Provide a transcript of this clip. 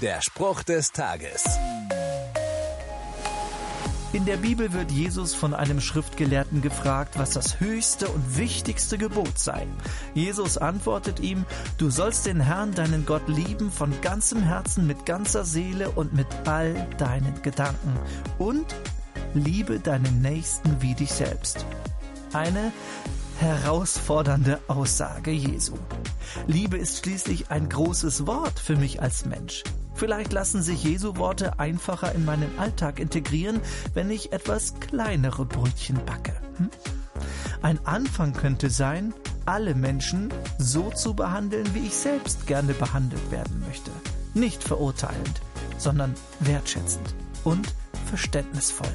Der Spruch des Tages. In der Bibel wird Jesus von einem Schriftgelehrten gefragt, was das höchste und wichtigste Gebot sei. Jesus antwortet ihm, du sollst den Herrn, deinen Gott lieben von ganzem Herzen, mit ganzer Seele und mit all deinen Gedanken. Und liebe deinen Nächsten wie dich selbst. Eine herausfordernde Aussage Jesu. Liebe ist schließlich ein großes Wort für mich als Mensch. Vielleicht lassen sich Jesu Worte einfacher in meinen Alltag integrieren, wenn ich etwas kleinere Brötchen backe. Hm? Ein Anfang könnte sein, alle Menschen so zu behandeln, wie ich selbst gerne behandelt werden möchte. Nicht verurteilend, sondern wertschätzend und verständnisvoll.